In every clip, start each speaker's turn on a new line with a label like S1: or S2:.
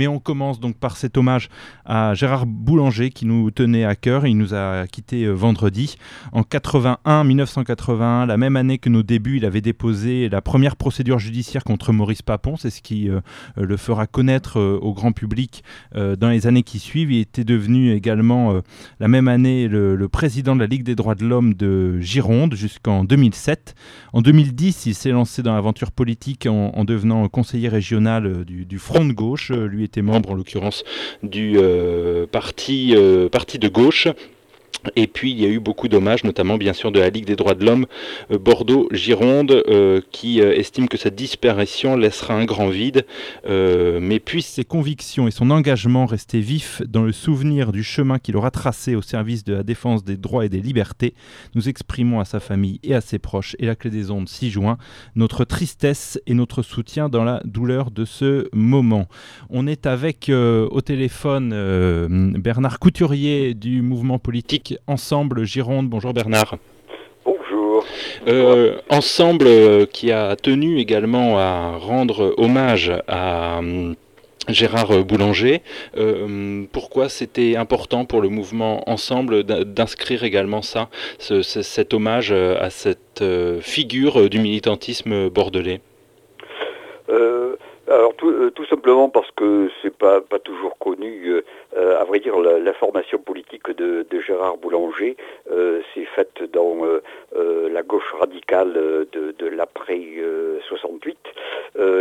S1: Mais on commence donc par cet hommage à Gérard Boulanger qui nous tenait à cœur. Il nous a quitté euh, vendredi. En 81, 1981, la même année que nos débuts, il avait déposé la première procédure judiciaire contre Maurice Papon. C'est ce qui euh, euh, le fera connaître au grand public dans les années qui suivent. Il était devenu également la même année le, président de la Ligue des droits de l'homme de Gironde jusqu'en 2007. En 2010, il s'est lancé dans l'aventure politique en, devenant conseiller régional du, Front de gauche. Était membre en l'occurrence du euh, parti, euh, parti de gauche et puis il y a eu beaucoup d'hommages, notamment bien sûr de la Ligue des droits de l'homme euh, Bordeaux-Gironde, euh, qui euh, estime que cette disparition laissera un grand vide. mais puisse ses convictions et son engagement rester vifs dans le souvenir du chemin qu'il aura tracé au service de la défense des droits et des libertés, nous exprimons à sa famille et à ses proches et la clé des ondes 6 juin notre tristesse et notre soutien dans la douleur de ce moment. On est avec au téléphone Bernard Couturier du mouvement politique Ensemble Gironde. Bonjour Bernard.
S2: Bonjour.
S1: Euh, ensemble euh, qui a tenu également à rendre hommage à hum, Gérard Boulanger. Euh, pourquoi c'était important pour le mouvement Ensemble d'inscrire également ça, cet hommage à cette figure du militantisme bordelais?
S2: Alors tout, simplement parce que c'est pas pas toujours connu euh, à vrai dire, la, formation politique de, Gérard Boulanger euh, s'est faite dans euh, la gauche radicale de, l'après 68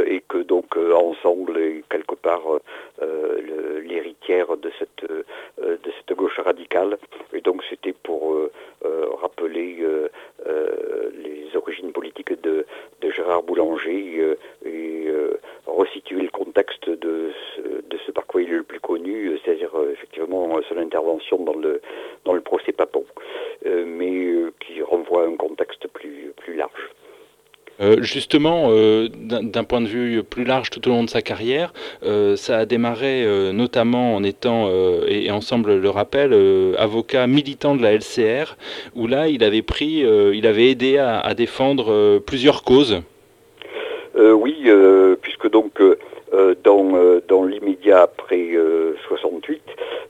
S2: et que donc ensemble quelque part l'héritière de cette de cette gauche radicale. Et donc c'était pour rappeler les origines politiques de, Gérard Boulanger resituer le contexte de de ce par quoi il est le plus connu, c'est-à-dire euh, effectivement son intervention dans le, dans le procès Papon, euh, mais euh, qui renvoie à un contexte plus, plus large.
S1: justement, d'un point de vue plus large tout au long de sa carrière, ça a démarré notamment en étant, et, ensemble le rappelle, avocat militant de la LCR, où là il avait pris, il avait aidé à défendre plusieurs causes.
S2: Oui, puisque donc euh, dans, euh, dans l'immédiat après 68.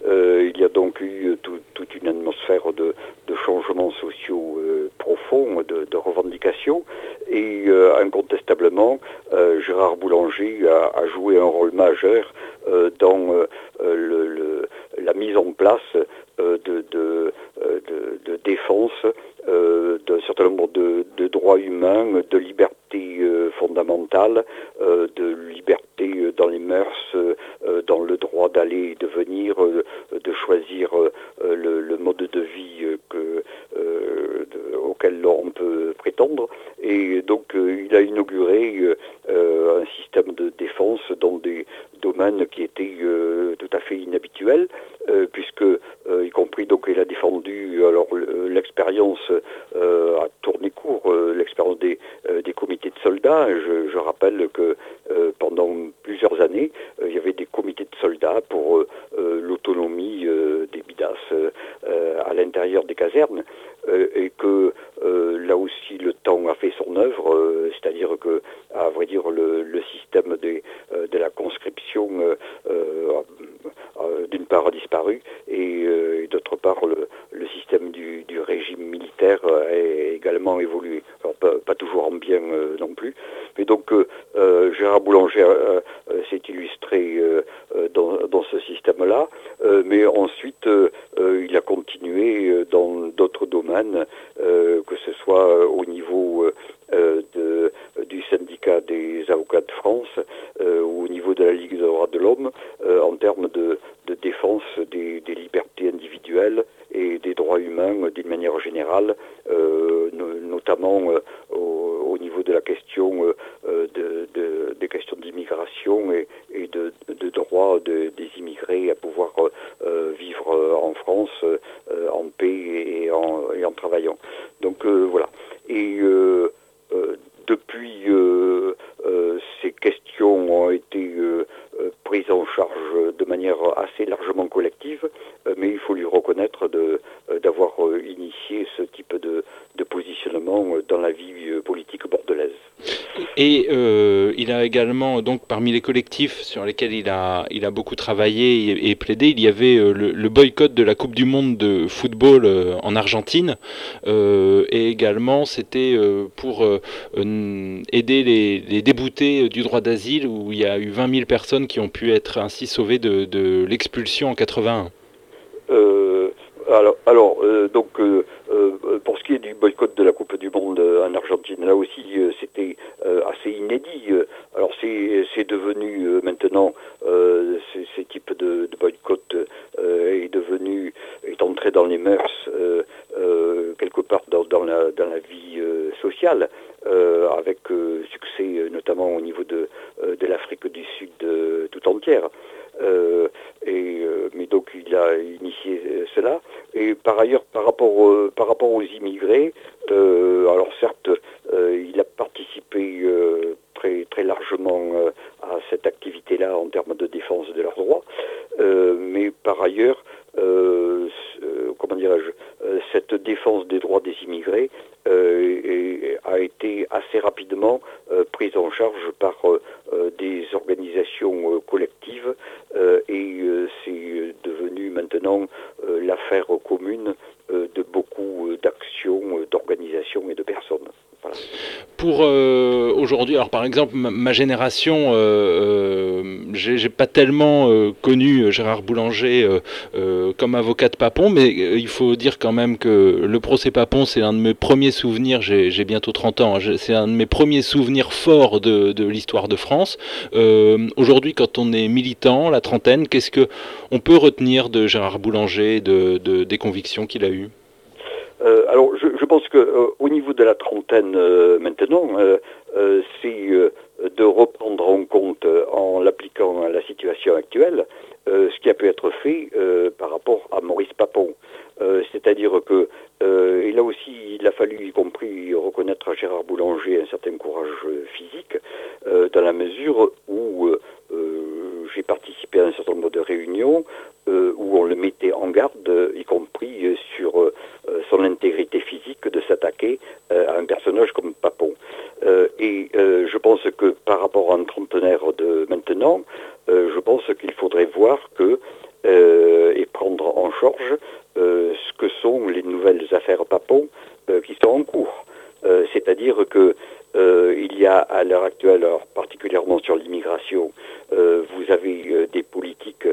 S2: Euh, il y a donc eu toute une atmosphère de, de changements sociaux profonds, de, de, revendications, et incontestablement, Gérard Boulanger a, joué un rôle majeur dans la mise en place de, de, de, défense d'un certain nombre de, droits humains, de libertés fondamentales, de libertés euh, dans les mœurs, euh, euh, dans le droit d'aller et de venir, de choisir le, mode de vie que, auquel on peut prétendre. Et donc il a inauguré un système de défense dans des domaines qui étaient tout à fait inhabituels, puisque compris donc il a défendu alors l'expérience a tourné court, l'expérience des, des comités de soldats. Je, rappelle que pendant plusieurs années, euh, il y avait des comités de soldats pour euh, euh, l'autonomie des bidas à l'intérieur des casernes et que là aussi le temps a fait son œuvre, c'est-à-dire que, à vrai dire, le, système de la conscription a disparu et, d'autre part le, système du, régime militaire a également évolué. Alors pas, toujours en bien non plus, mais donc Gérard Boulanger s'est illustré euh, euh, dans, ce système-là, euh, mais ensuite il a continué dans d'autres domaines, que ce soit au niveau du syndicat des avocats de France ou au niveau de la Ligue des droits de l'homme en termes de défense des, libertés individuelles et des droits humains d'une manière générale, notamment au, au, niveau de la question de, de, des questions d'immigration et, et de, de droit de, des immigrés à pouvoir euh, vivre en France euh, en paix et en, et en, travaillant. Donc euh, voilà. Et depuis, ces questions ont été prises en charge de manière assez largement collective, mais il faut lui reconnaître d'avoir initié ce type de, de positionnement dans la vie politique.
S1: Et euh, il a également, donc parmi les collectifs sur lesquels il a, il a beaucoup travaillé et, plaidé, il y avait euh, le, boycott de la Coupe du Monde de football euh, en Argentine. et également, c'était pour aider les, les, déboutés du droit d'asile, où il y a eu 20 000 personnes qui ont pu être ainsi sauvées de, de l'expulsion en 81.
S2: alors, alors donc euh, pour ce qui est du boycott de la Coupe du Monde euh, en Argentine, là aussi euh, c'était assez inédit. Alors c'est devenu maintenant ces types de, boycott est devenu est entré dans les mœurs quelque part dans, la, vie sociale avec succès notamment au niveau de, l'Afrique du Sud tout entière. mais donc il a initié cela. Et par ailleurs, par rapport, euh, par rapport aux immigrés, euh, alors certes, euh, il a participé très, très largement à cette activité-là en termes de défense de leurs droits, mais par ailleurs, comment dirais-je, cette défense des droits des immigrés a été assez rapidement prise en charge par des organisations collectives et c'est devenu maintenant l'affaire commune euh, de beaucoup euh, d'actions, euh, d'organisations et de personnes.
S1: Pour aujourd'hui, alors par exemple, ma, génération, j'ai pas tellement connu Gérard Boulanger comme avocat de Papon, mais il faut dire quand même que le procès Papon, c'est un de mes premiers souvenirs, j'ai bientôt 30 ans, hein, c'est un de mes premiers souvenirs forts de, l'histoire de France. aujourd'hui, quand on est militant, la trentaine, qu'est-ce que on peut retenir de Gérard Boulanger, de, de des convictions qu'il a eues?
S2: Euh, alors, je, pense que euh, au niveau de la trentaine euh, maintenant, c'est de à la situation actuelle, ce qui a pu être fait par rapport à Maurice Papon. C'est-à-dire que, et là aussi, il a fallu, y compris, reconnaître à Gérard Boulanger un certain courage physique, dans la mesure où j'ai participé à un certain nombre de réunions où on le mettait en garde, y compris sur son intégrité physique de s'attaquer euh, à un personnage comme Papon. Euh, et euh, je pense que par rapport à un trentenaire de maintenant, je pense qu'il faudrait voir que et prendre en charge ce que sont les nouvelles affaires Papon qui sont en cours. C'est-à-dire que il y a à l'heure actuelle, particulièrement sur l'immigration, vous avez des politiques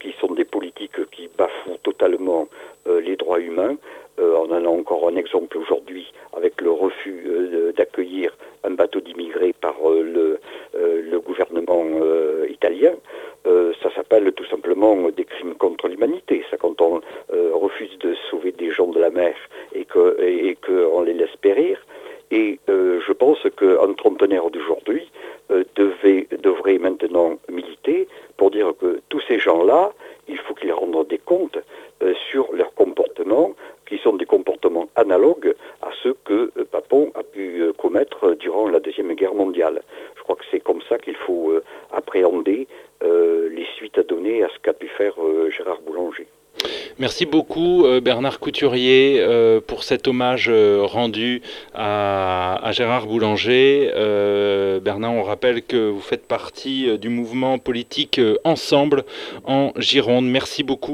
S2: qui sont des politiques qui bafouent totalement les droits humains. Euh, on en a encore un exemple aujourd'hui avec le refus euh, d'accueillir un bateau d'immigrés par euh, le, le, gouvernement italien. ça s'appelle tout simplement des crimes contre l'humanité. Ça, quand on refuse de sauver des gens de la mer et qu'on et, les laisse périr. Et je pense qu'un trentenaire d'aujourd'hui devrait maintenant militer pour dire que tous ces gens-là, il faut qu'ils rendent des comptes sur leur comportement, qui sont des comportements analogues à ceux que euh, Papon a pu euh, commettre durant la Deuxième Guerre mondiale. Je crois que c'est comme ça qu'il faut euh, appréhender les suites à donner à ce qu'a pu faire Gérard Boulanger.
S1: Merci beaucoup Bernard Couturier pour cet hommage rendu à, Gérard Boulanger. Bernard, on rappelle que vous faites partie du mouvement politique Ensemble en Gironde. Merci beaucoup.